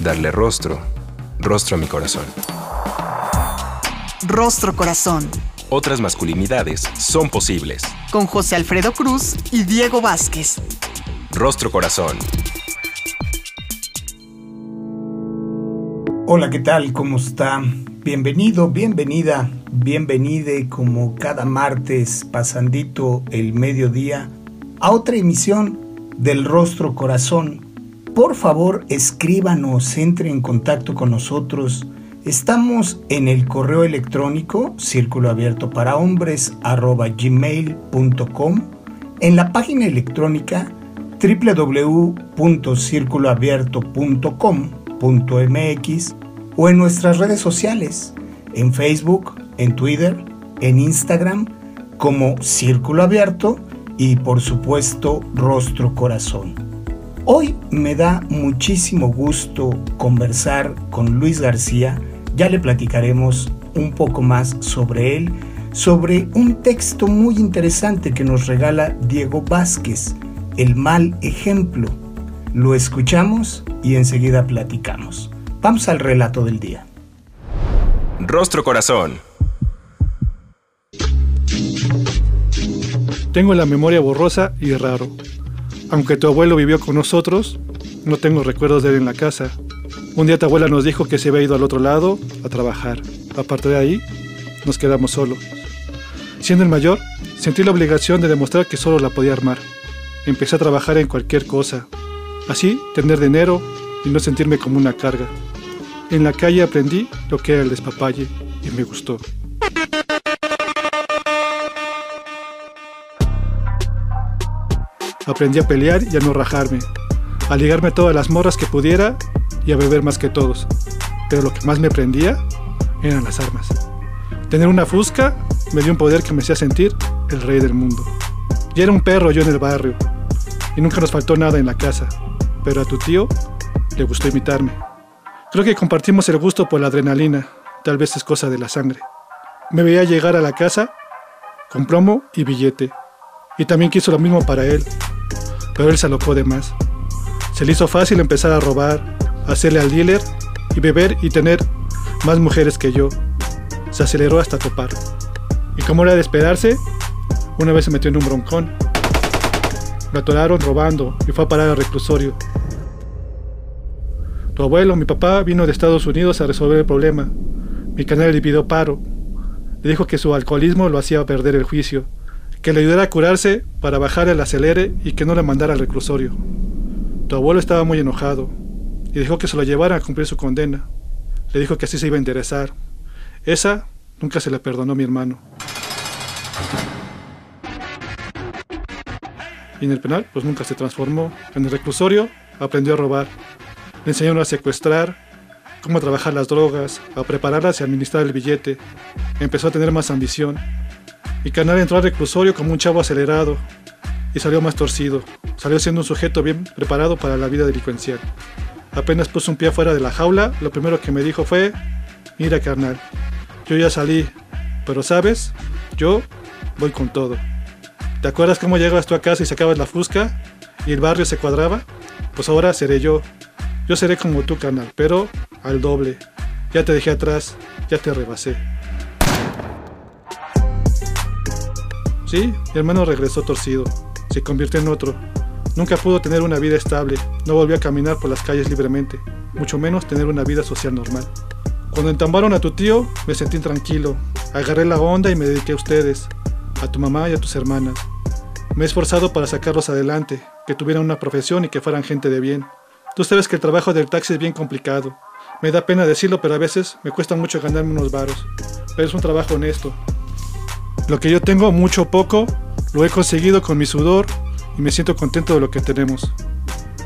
Darle rostro, rostro a mi corazón. Rostro Corazón. Otras masculinidades son posibles. Con José Alfredo Cruz y Diego Vázquez. Rostro Corazón. Hola, ¿qué tal? ¿Cómo está? Bienvenido, bienvenida, bienvenide como cada martes pasandito el mediodía a otra emisión del Rostro Corazón. Por favor, escríbanos, entre en contacto con nosotros. Estamos en el correo electrónico círculo abierto para hombres en la página electrónica www.circuloabierto.com.mx o en nuestras redes sociales, en Facebook, en Twitter, en Instagram, como Círculo Abierto y por supuesto Rostro Corazón. Hoy me da muchísimo gusto conversar con Luis García, ya le platicaremos un poco más sobre él, sobre un texto muy interesante que nos regala Diego Vázquez, El mal ejemplo. Lo escuchamos y enseguida platicamos. Vamos al relato del día. Rostro Corazón. Tengo la memoria borrosa y raro. Aunque tu abuelo vivió con nosotros, no tengo recuerdos de él en la casa. Un día tu abuela nos dijo que se había ido al otro lado a trabajar. Aparte de ahí, nos quedamos solos. Siendo el mayor, sentí la obligación de demostrar que solo la podía armar. Empecé a trabajar en cualquier cosa. Así, tener dinero y no sentirme como una carga. En la calle aprendí lo que era el despapalle y me gustó. Aprendí a pelear y a no rajarme, a ligarme todas las morras que pudiera y a beber más que todos. Pero lo que más me prendía eran las armas. Tener una fusca me dio un poder que me hacía sentir el rey del mundo. Ya era un perro yo en el barrio y nunca nos faltó nada en la casa, pero a tu tío le gustó imitarme. Creo que compartimos el gusto por la adrenalina, tal vez es cosa de la sangre. Me veía llegar a la casa con plomo y billete, y también quiso lo mismo para él, pero él se alocó de más. Se le hizo fácil empezar a robar, hacerle al dealer y beber y tener más mujeres que yo. Se aceleró hasta topar. Y como era de esperarse, una vez se metió en un broncón. Lo atoraron robando y fue a parar al reclusorio. Tu abuelo, mi papá, vino de Estados Unidos a resolver el problema. Mi canal le pidió paro. Le dijo que su alcoholismo lo hacía perder el juicio, que le ayudara a curarse para bajar el acelere y que no le mandara al reclusorio. Tu abuelo estaba muy enojado y dijo que se lo llevara a cumplir su condena. Le dijo que así se iba a interesar. Esa nunca se le perdonó a mi hermano. Y en el penal, pues nunca se transformó. En el reclusorio, aprendió a robar. Le enseñaron a secuestrar, cómo trabajar las drogas, a prepararlas y administrar el billete. Empezó a tener más ambición. Mi canal entró al reclusorio como un chavo acelerado y salió más torcido. Salió siendo un sujeto bien preparado para la vida delincuencial. Apenas puso un pie fuera de la jaula, lo primero que me dijo fue, mira carnal, yo ya salí, pero sabes, yo voy con todo. ¿Te acuerdas cómo llegabas tú a casa y sacabas la fusca y el barrio se cuadraba? Pues ahora seré yo. Yo seré como tú, carnal, pero al doble. Ya te dejé atrás, ya te rebasé. Sí, mi hermano regresó torcido, se convirtió en otro. Nunca pudo tener una vida estable, no volvió a caminar por las calles libremente, mucho menos tener una vida social normal. Cuando entambaron a tu tío, me sentí tranquilo, agarré la onda y me dediqué a ustedes, a tu mamá y a tus hermanas. Me he esforzado para sacarlos adelante, que tuvieran una profesión y que fueran gente de bien. Tú sabes que el trabajo del taxi es bien complicado. Me da pena decirlo, pero a veces me cuesta mucho ganarme unos varos. Pero es un trabajo honesto. Lo que yo tengo, mucho o poco, lo he conseguido con mi sudor y me siento contento de lo que tenemos.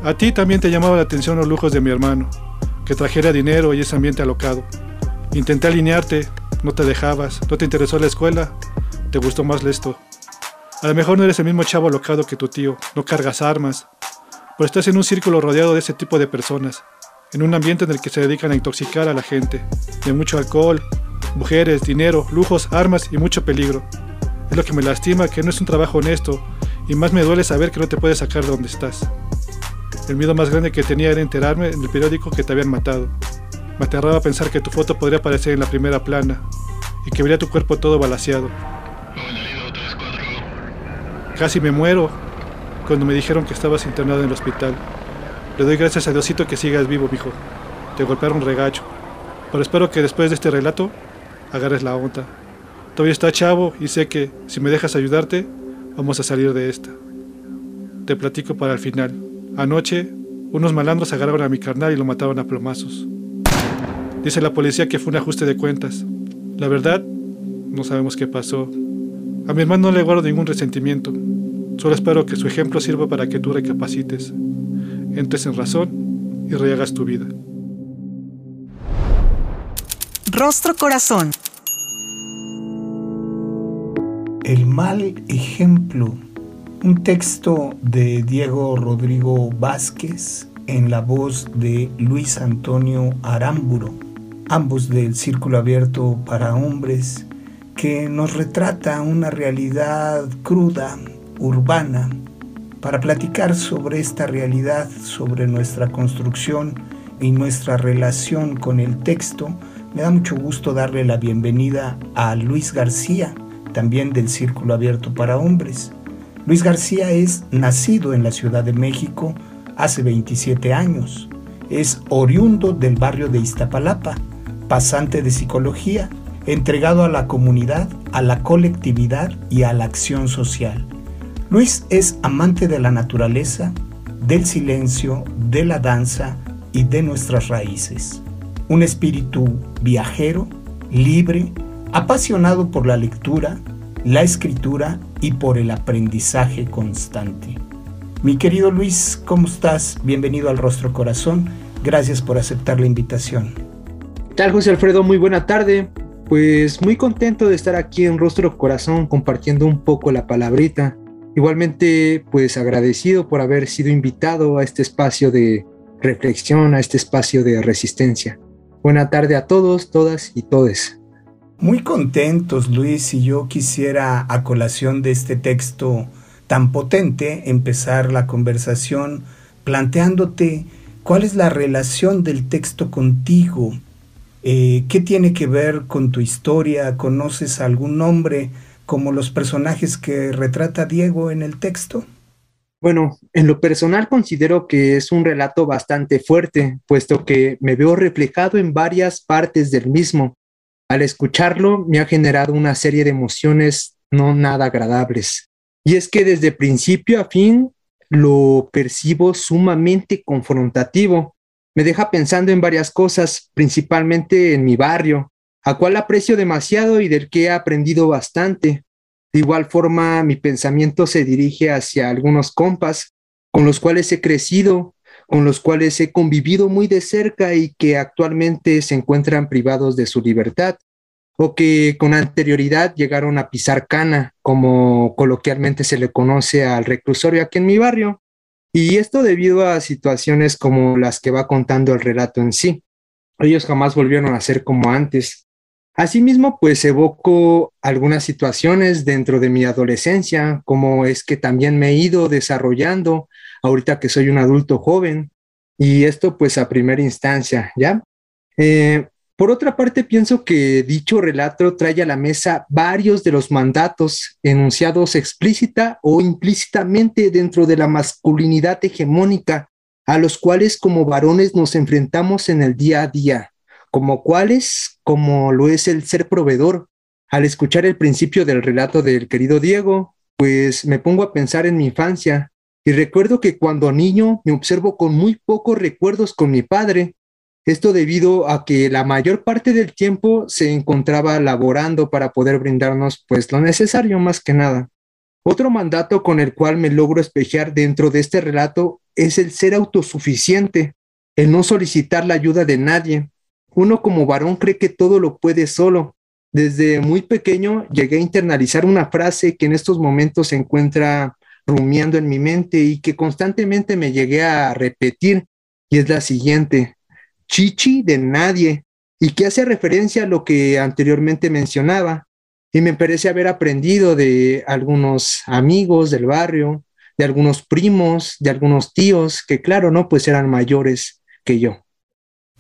A ti también te llamaba la atención los lujos de mi hermano, que trajera dinero y ese ambiente alocado. Intenté alinearte, no te dejabas, no te interesó la escuela, te gustó más esto. A lo mejor no eres el mismo chavo alocado que tu tío, no cargas armas, pero estás en un círculo rodeado de ese tipo de personas, en un ambiente en el que se dedican a intoxicar a la gente, de mucho alcohol, mujeres, dinero, lujos, armas y mucho peligro. Es lo que me lastima que no es un trabajo honesto y más me duele saber que no te puedes sacar de donde estás. El miedo más grande que tenía era enterarme en el periódico que te habían matado. Me aterraba pensar que tu foto podría aparecer en la primera plana y que vería tu cuerpo todo balaseado. Casi me muero cuando me dijeron que estabas internado en el hospital. Le doy gracias a Diosito que sigas vivo, mijo. Te golpearon regacho. Pero espero que después de este relato agarres la onda. Todavía está chavo y sé que si me dejas ayudarte, vamos a salir de esta. Te platico para el final. Anoche, unos malandros agarraron a mi carnal y lo mataron a plomazos. Dice la policía que fue un ajuste de cuentas. La verdad, no sabemos qué pasó. A mi hermano no le guardo ningún resentimiento. Solo espero que su ejemplo sirva para que tú recapacites, entres en razón y rehagas tu vida. Rostro Corazón. El mal ejemplo. Un texto de Diego Rodrigo Vázquez en la voz de Luis Antonio Aramburo, ambos del Círculo Abierto para Hombres, que nos retrata una realidad cruda, urbana para platicar sobre esta realidad, sobre nuestra construcción y nuestra relación con el texto. Me da mucho gusto darle la bienvenida a Luis García, también del Círculo Abierto para Hombres. Luis García es nacido en la Ciudad de México hace 27 años. Es oriundo del barrio de Iztapalapa, pasante de psicología, entregado a la comunidad, a la colectividad y a la acción social. Luis es amante de la naturaleza, del silencio, de la danza y de nuestras raíces. Un espíritu viajero, libre, apasionado por la lectura, la escritura y por el aprendizaje constante. Mi querido Luis, ¿cómo estás? Bienvenido al Rostro Corazón. Gracias por aceptar la invitación. ¿Qué tal, José Alfredo? Muy buena tarde. Pues muy contento de estar aquí en Rostro Corazón compartiendo un poco la palabrita Igualmente, pues agradecido por haber sido invitado a este espacio de reflexión, a este espacio de resistencia. Buena tarde a todos, todas y todes. Muy contentos, Luis, y yo quisiera, a colación de este texto tan potente, empezar la conversación planteándote cuál es la relación del texto contigo, eh, qué tiene que ver con tu historia, conoces algún nombre como los personajes que retrata Diego en el texto? Bueno, en lo personal considero que es un relato bastante fuerte, puesto que me veo reflejado en varias partes del mismo. Al escucharlo me ha generado una serie de emociones no nada agradables. Y es que desde principio a fin lo percibo sumamente confrontativo. Me deja pensando en varias cosas, principalmente en mi barrio, a cual aprecio demasiado y del que he aprendido bastante. De igual forma, mi pensamiento se dirige hacia algunos compas con los cuales he crecido, con los cuales he convivido muy de cerca y que actualmente se encuentran privados de su libertad o que con anterioridad llegaron a pisar cana, como coloquialmente se le conoce al reclusorio aquí en mi barrio. Y esto debido a situaciones como las que va contando el relato en sí. Ellos jamás volvieron a ser como antes. Asimismo, pues evoco algunas situaciones dentro de mi adolescencia, como es que también me he ido desarrollando ahorita que soy un adulto joven, y esto pues a primera instancia, ¿ya? Eh, por otra parte, pienso que dicho relato trae a la mesa varios de los mandatos enunciados explícita o implícitamente dentro de la masculinidad hegemónica, a los cuales como varones nos enfrentamos en el día a día como cuáles, como lo es el ser proveedor. Al escuchar el principio del relato del querido Diego, pues me pongo a pensar en mi infancia y recuerdo que cuando niño me observo con muy pocos recuerdos con mi padre. Esto debido a que la mayor parte del tiempo se encontraba laborando para poder brindarnos pues lo necesario más que nada. Otro mandato con el cual me logro espejear dentro de este relato es el ser autosuficiente, el no solicitar la ayuda de nadie. Uno como varón cree que todo lo puede solo. Desde muy pequeño llegué a internalizar una frase que en estos momentos se encuentra rumiando en mi mente y que constantemente me llegué a repetir y es la siguiente, chichi de nadie, y que hace referencia a lo que anteriormente mencionaba, y me parece haber aprendido de algunos amigos del barrio, de algunos primos, de algunos tíos, que claro, no, pues eran mayores que yo.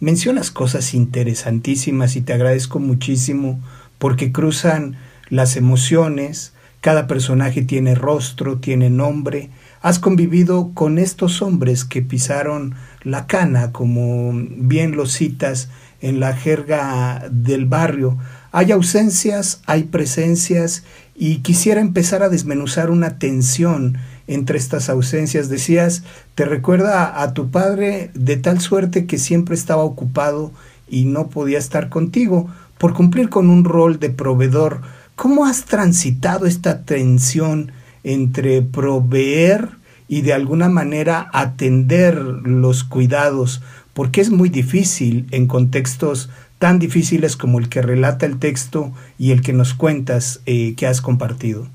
Mencionas cosas interesantísimas y te agradezco muchísimo porque cruzan las emociones, cada personaje tiene rostro, tiene nombre, has convivido con estos hombres que pisaron la cana, como bien lo citas en la jerga del barrio. Hay ausencias, hay presencias y quisiera empezar a desmenuzar una tensión entre estas ausencias. Decías, te recuerda a tu padre de tal suerte que siempre estaba ocupado y no podía estar contigo por cumplir con un rol de proveedor. ¿Cómo has transitado esta tensión entre proveer y de alguna manera atender los cuidados? Porque es muy difícil en contextos tan difíciles como el que relata el texto y el que nos cuentas eh, que has compartido.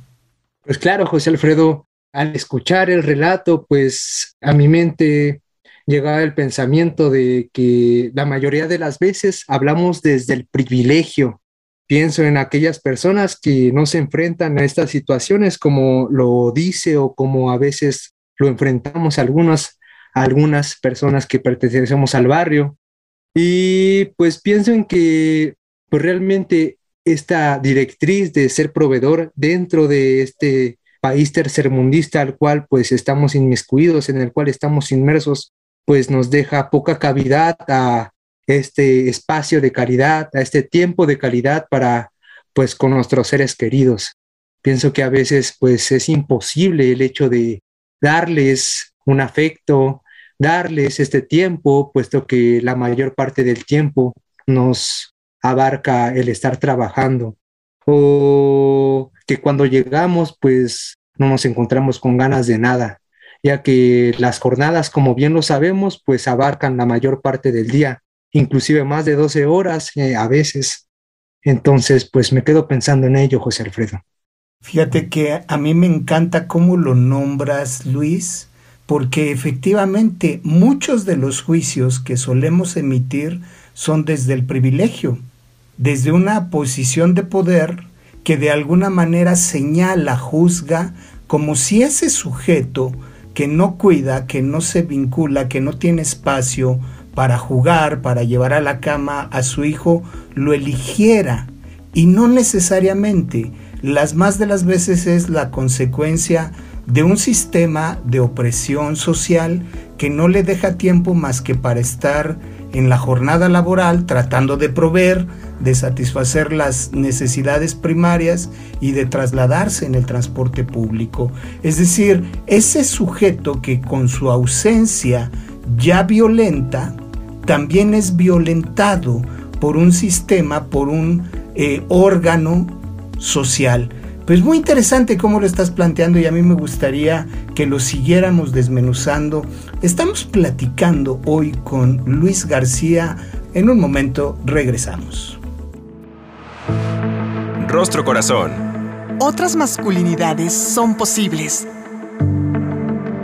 Pues claro, José Alfredo, al escuchar el relato, pues a mi mente llegaba el pensamiento de que la mayoría de las veces hablamos desde el privilegio. Pienso en aquellas personas que no se enfrentan a estas situaciones como lo dice o como a veces lo enfrentamos algunas, algunas personas que pertenecemos al barrio. Y pues pienso en que pues realmente esta directriz de ser proveedor dentro de este país tercermundista al cual pues estamos inmiscuidos, en el cual estamos inmersos, pues nos deja poca cavidad a este espacio de calidad, a este tiempo de calidad para pues con nuestros seres queridos. Pienso que a veces pues es imposible el hecho de darles un afecto, darles este tiempo, puesto que la mayor parte del tiempo nos abarca el estar trabajando o que cuando llegamos pues no nos encontramos con ganas de nada, ya que las jornadas, como bien lo sabemos, pues abarcan la mayor parte del día, inclusive más de 12 horas eh, a veces. Entonces, pues me quedo pensando en ello, José Alfredo. Fíjate que a mí me encanta cómo lo nombras, Luis, porque efectivamente muchos de los juicios que solemos emitir son desde el privilegio, desde una posición de poder que de alguna manera señala, juzga, como si ese sujeto que no cuida, que no se vincula, que no tiene espacio para jugar, para llevar a la cama a su hijo, lo eligiera. Y no necesariamente, las más de las veces es la consecuencia de un sistema de opresión social que no le deja tiempo más que para estar en la jornada laboral tratando de proveer, de satisfacer las necesidades primarias y de trasladarse en el transporte público. Es decir, ese sujeto que con su ausencia ya violenta, también es violentado por un sistema, por un eh, órgano social. Pues muy interesante cómo lo estás planteando y a mí me gustaría que lo siguiéramos desmenuzando. Estamos platicando hoy con Luis García. En un momento regresamos. Rostro Corazón. Otras masculinidades son posibles.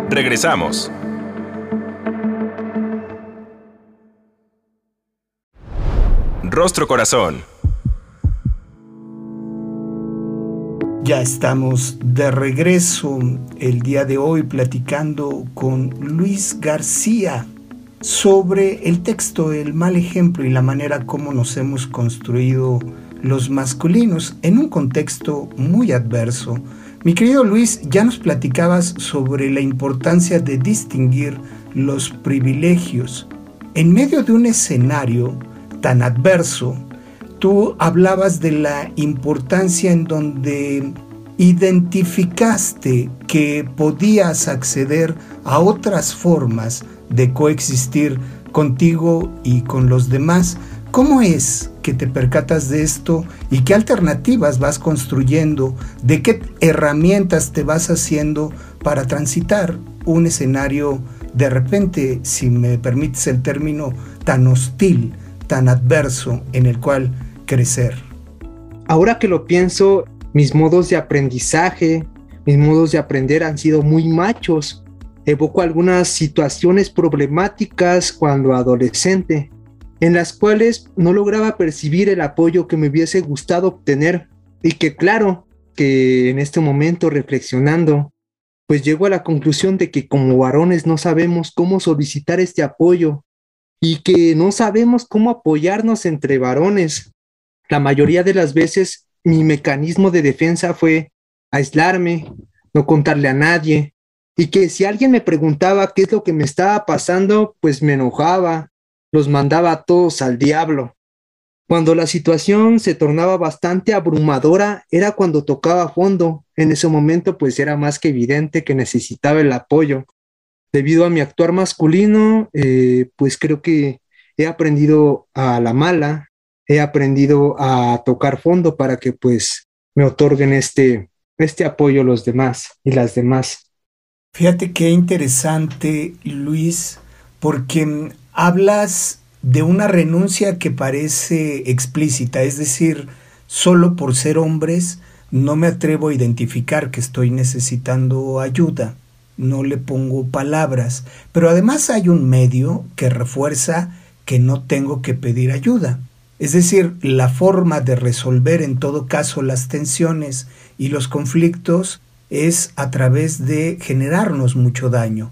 Regresamos. Rostro Corazón. Ya estamos de regreso el día de hoy platicando con Luis García sobre el texto, el mal ejemplo y la manera como nos hemos construido los masculinos en un contexto muy adverso. Mi querido Luis, ya nos platicabas sobre la importancia de distinguir los privilegios. En medio de un escenario tan adverso, tú hablabas de la importancia en donde identificaste que podías acceder a otras formas de coexistir contigo y con los demás. ¿Cómo es que te percatas de esto y qué alternativas vas construyendo? ¿De qué herramientas te vas haciendo para transitar un escenario de repente, si me permites el término, tan hostil, tan adverso en el cual crecer. Ahora que lo pienso, mis modos de aprendizaje, mis modos de aprender han sido muy machos. Evoco algunas situaciones problemáticas cuando adolescente, en las cuales no lograba percibir el apoyo que me hubiese gustado obtener y que claro, que en este momento reflexionando, pues llego a la conclusión de que como varones no sabemos cómo solicitar este apoyo y que no sabemos cómo apoyarnos entre varones. La mayoría de las veces mi mecanismo de defensa fue aislarme, no contarle a nadie, y que si alguien me preguntaba qué es lo que me estaba pasando, pues me enojaba, los mandaba a todos al diablo. Cuando la situación se tornaba bastante abrumadora, era cuando tocaba fondo. En ese momento, pues era más que evidente que necesitaba el apoyo. Debido a mi actuar masculino, eh, pues creo que he aprendido a la mala, he aprendido a tocar fondo para que pues me otorguen este, este apoyo los demás y las demás. Fíjate qué interesante, Luis, porque hablas de una renuncia que parece explícita, es decir, solo por ser hombres no me atrevo a identificar que estoy necesitando ayuda, no le pongo palabras, pero además hay un medio que refuerza que no tengo que pedir ayuda. Es decir, la forma de resolver en todo caso las tensiones y los conflictos es a través de generarnos mucho daño.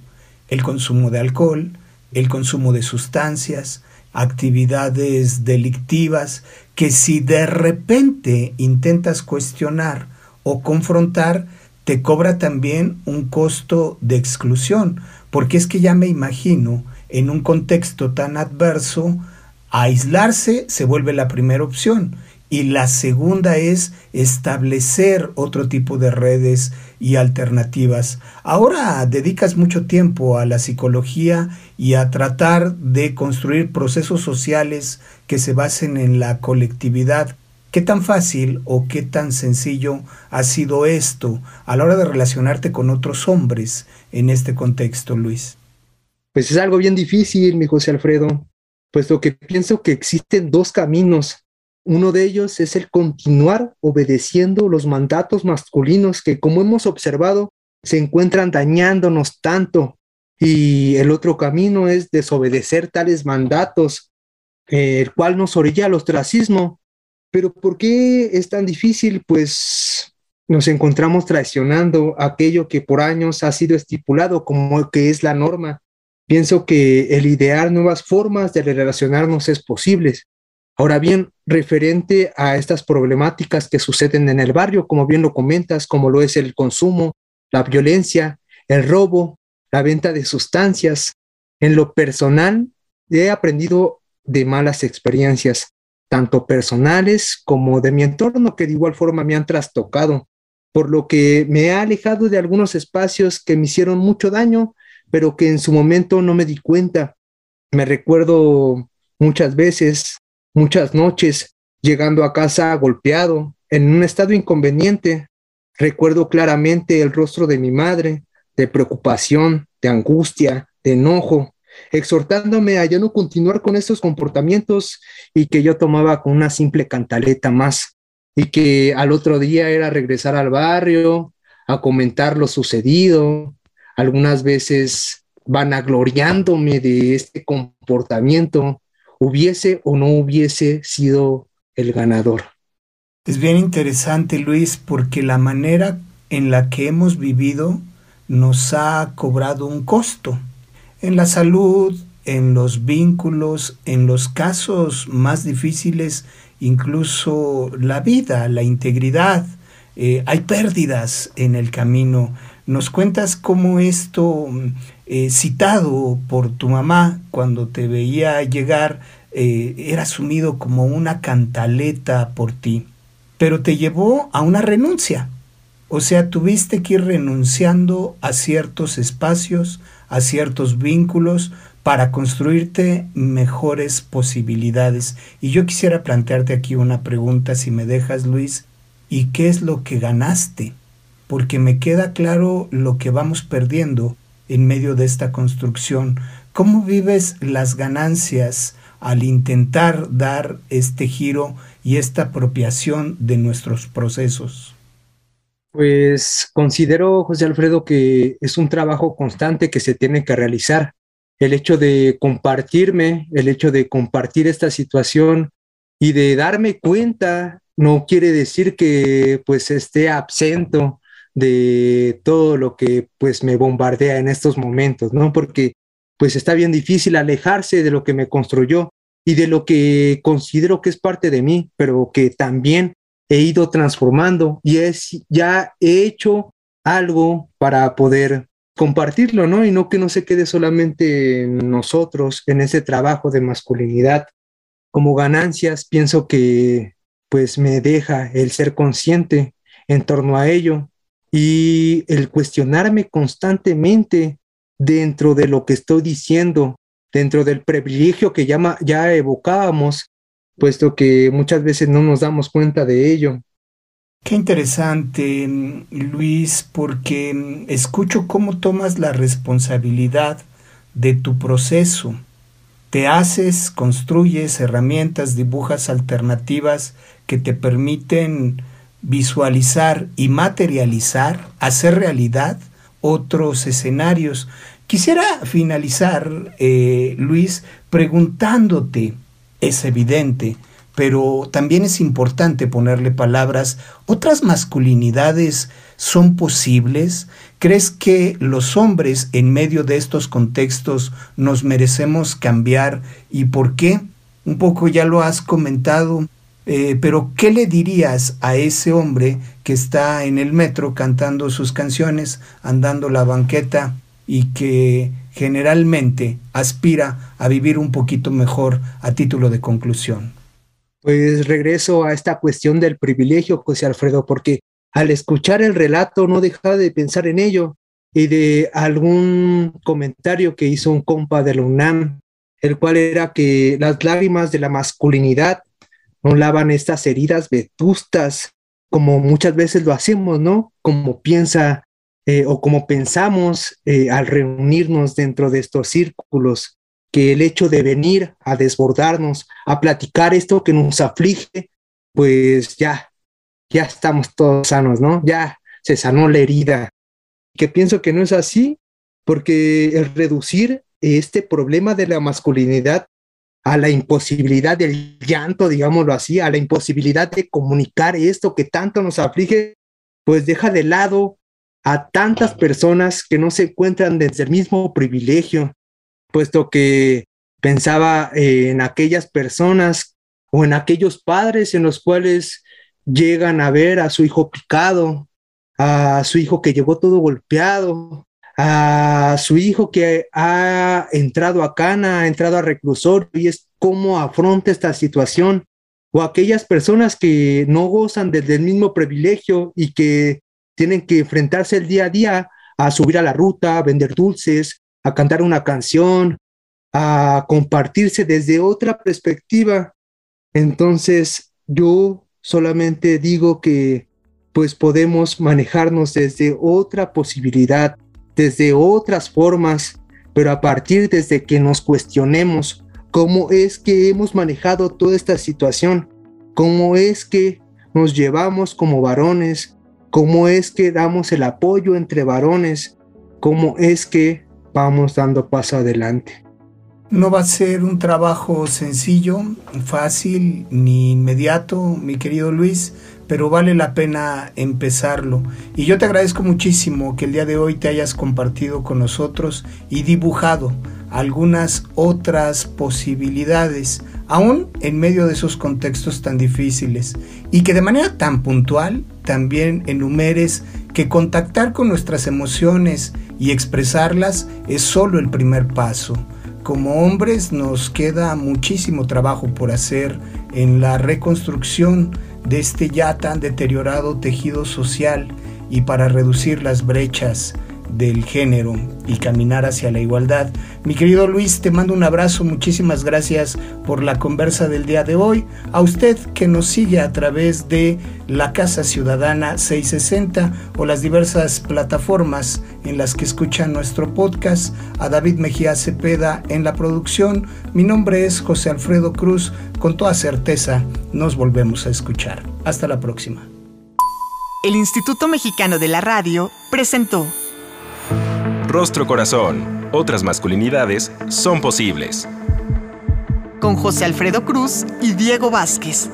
El consumo de alcohol, el consumo de sustancias, actividades delictivas que si de repente intentas cuestionar o confrontar, te cobra también un costo de exclusión, porque es que ya me imagino en un contexto tan adverso, aislarse se vuelve la primera opción y la segunda es establecer otro tipo de redes y alternativas. Ahora dedicas mucho tiempo a la psicología y a tratar de construir procesos sociales que se basen en la colectividad. ¿Qué tan fácil o qué tan sencillo ha sido esto a la hora de relacionarte con otros hombres en este contexto, Luis? Pues es algo bien difícil, mi José Alfredo, puesto que pienso que existen dos caminos uno de ellos es el continuar obedeciendo los mandatos masculinos que, como hemos observado, se encuentran dañándonos tanto. Y el otro camino es desobedecer tales mandatos, el cual nos orilla al ostracismo. Pero ¿por qué es tan difícil? Pues nos encontramos traicionando aquello que por años ha sido estipulado como que es la norma. Pienso que el idear nuevas formas de relacionarnos es posible, Ahora bien, referente a estas problemáticas que suceden en el barrio, como bien lo comentas, como lo es el consumo, la violencia, el robo, la venta de sustancias, en lo personal he aprendido de malas experiencias, tanto personales como de mi entorno, que de igual forma me han trastocado, por lo que me he alejado de algunos espacios que me hicieron mucho daño, pero que en su momento no me di cuenta. Me recuerdo muchas veces muchas noches, llegando a casa golpeado, en un estado inconveniente. Recuerdo claramente el rostro de mi madre, de preocupación, de angustia, de enojo, exhortándome a ya no continuar con estos comportamientos y que yo tomaba con una simple cantaleta más y que al otro día era regresar al barrio a comentar lo sucedido, algunas veces vanagloriándome de este comportamiento hubiese o no hubiese sido el ganador. Es bien interesante, Luis, porque la manera en la que hemos vivido nos ha cobrado un costo en la salud, en los vínculos, en los casos más difíciles, incluso la vida, la integridad. Eh, hay pérdidas en el camino. ¿Nos cuentas cómo esto eh, citado por tu mamá cuando te veía llegar, eh, era asumido como una cantaleta por ti, pero te llevó a una renuncia. O sea, tuviste que ir renunciando a ciertos espacios, a ciertos vínculos, para construirte mejores posibilidades. Y yo quisiera plantearte aquí una pregunta, si me dejas, Luis, ¿y qué es lo que ganaste? Porque me queda claro lo que vamos perdiendo en medio de esta construcción. ¿Cómo vives las ganancias al intentar dar este giro y esta apropiación de nuestros procesos? Pues considero, José Alfredo, que es un trabajo constante que se tiene que realizar. El hecho de compartirme, el hecho de compartir esta situación y de darme cuenta no quiere decir que pues esté absento de todo lo que pues me bombardea en estos momentos, ¿no? Porque pues está bien difícil alejarse de lo que me construyó y de lo que considero que es parte de mí, pero que también he ido transformando y es, ya he hecho algo para poder compartirlo, ¿no? Y no que no se quede solamente en nosotros, en ese trabajo de masculinidad. Como ganancias, pienso que pues me deja el ser consciente en torno a ello y el cuestionarme constantemente dentro de lo que estoy diciendo, dentro del privilegio que ya, ya evocábamos, puesto que muchas veces no nos damos cuenta de ello. Qué interesante, Luis, porque escucho cómo tomas la responsabilidad de tu proceso. Te haces, construyes herramientas, dibujas alternativas que te permiten visualizar y materializar, hacer realidad otros escenarios. Quisiera finalizar, eh, Luis, preguntándote, es evidente, pero también es importante ponerle palabras. ¿Otras masculinidades son posibles? ¿Crees que los hombres en medio de estos contextos nos merecemos cambiar y por qué? Un poco ya lo has comentado, eh, pero ¿qué le dirías a ese hombre que está en el metro cantando sus canciones, andando la banqueta y que generalmente aspira a vivir un poquito mejor a título de conclusión? Pues regreso a esta cuestión del privilegio, José Alfredo, porque al escuchar el relato no dejaba de pensar en ello y de algún comentario que hizo un compa de la UNAM, el cual era que las lágrimas de la masculinidad no lavan estas heridas vetustas, como muchas veces lo hacemos, ¿no? Como piensa eh, o como pensamos eh, al reunirnos dentro de estos círculos, que el hecho de venir a desbordarnos, a platicar esto que nos aflige, pues ya, ya estamos todos sanos, ¿no? Ya se sanó la herida. Que pienso que no es así, porque reducir este problema de la masculinidad a la imposibilidad del llanto, digámoslo así, a la imposibilidad de comunicar esto que tanto nos aflige, pues deja de lado a tantas personas que no se encuentran desde el mismo privilegio, puesto que pensaba en aquellas personas o en aquellos padres en los cuales llegan a ver a su hijo picado, a su hijo que llegó todo golpeado, a su hijo que ha entrado a cana, ha entrado a reclusorio y es cómo afronta esta situación, o aquellas personas que no gozan del mismo privilegio y que tienen que enfrentarse el día a día a subir a la ruta, a vender dulces, a cantar una canción, a compartirse desde otra perspectiva. Entonces, yo solamente digo que pues podemos manejarnos desde otra posibilidad desde otras formas, pero a partir desde que nos cuestionemos cómo es que hemos manejado toda esta situación, cómo es que nos llevamos como varones, cómo es que damos el apoyo entre varones, cómo es que vamos dando paso adelante. No va a ser un trabajo sencillo, fácil ni inmediato, mi querido Luis, pero vale la pena empezarlo. Y yo te agradezco muchísimo que el día de hoy te hayas compartido con nosotros y dibujado algunas otras posibilidades, aún en medio de esos contextos tan difíciles, y que de manera tan puntual también enumeres que contactar con nuestras emociones y expresarlas es solo el primer paso. Como hombres nos queda muchísimo trabajo por hacer en la reconstrucción de este ya tan deteriorado tejido social y para reducir las brechas del género y caminar hacia la igualdad. Mi querido Luis, te mando un abrazo, muchísimas gracias por la conversa del día de hoy. A usted que nos sigue a través de la Casa Ciudadana 660 o las diversas plataformas en las que escuchan nuestro podcast, a David Mejía Cepeda en la producción, mi nombre es José Alfredo Cruz, con toda certeza nos volvemos a escuchar. Hasta la próxima. El Instituto Mexicano de la Radio presentó Rostro Corazón. Otras masculinidades son posibles. con José Alfredo Cruz y Diego Vázquez.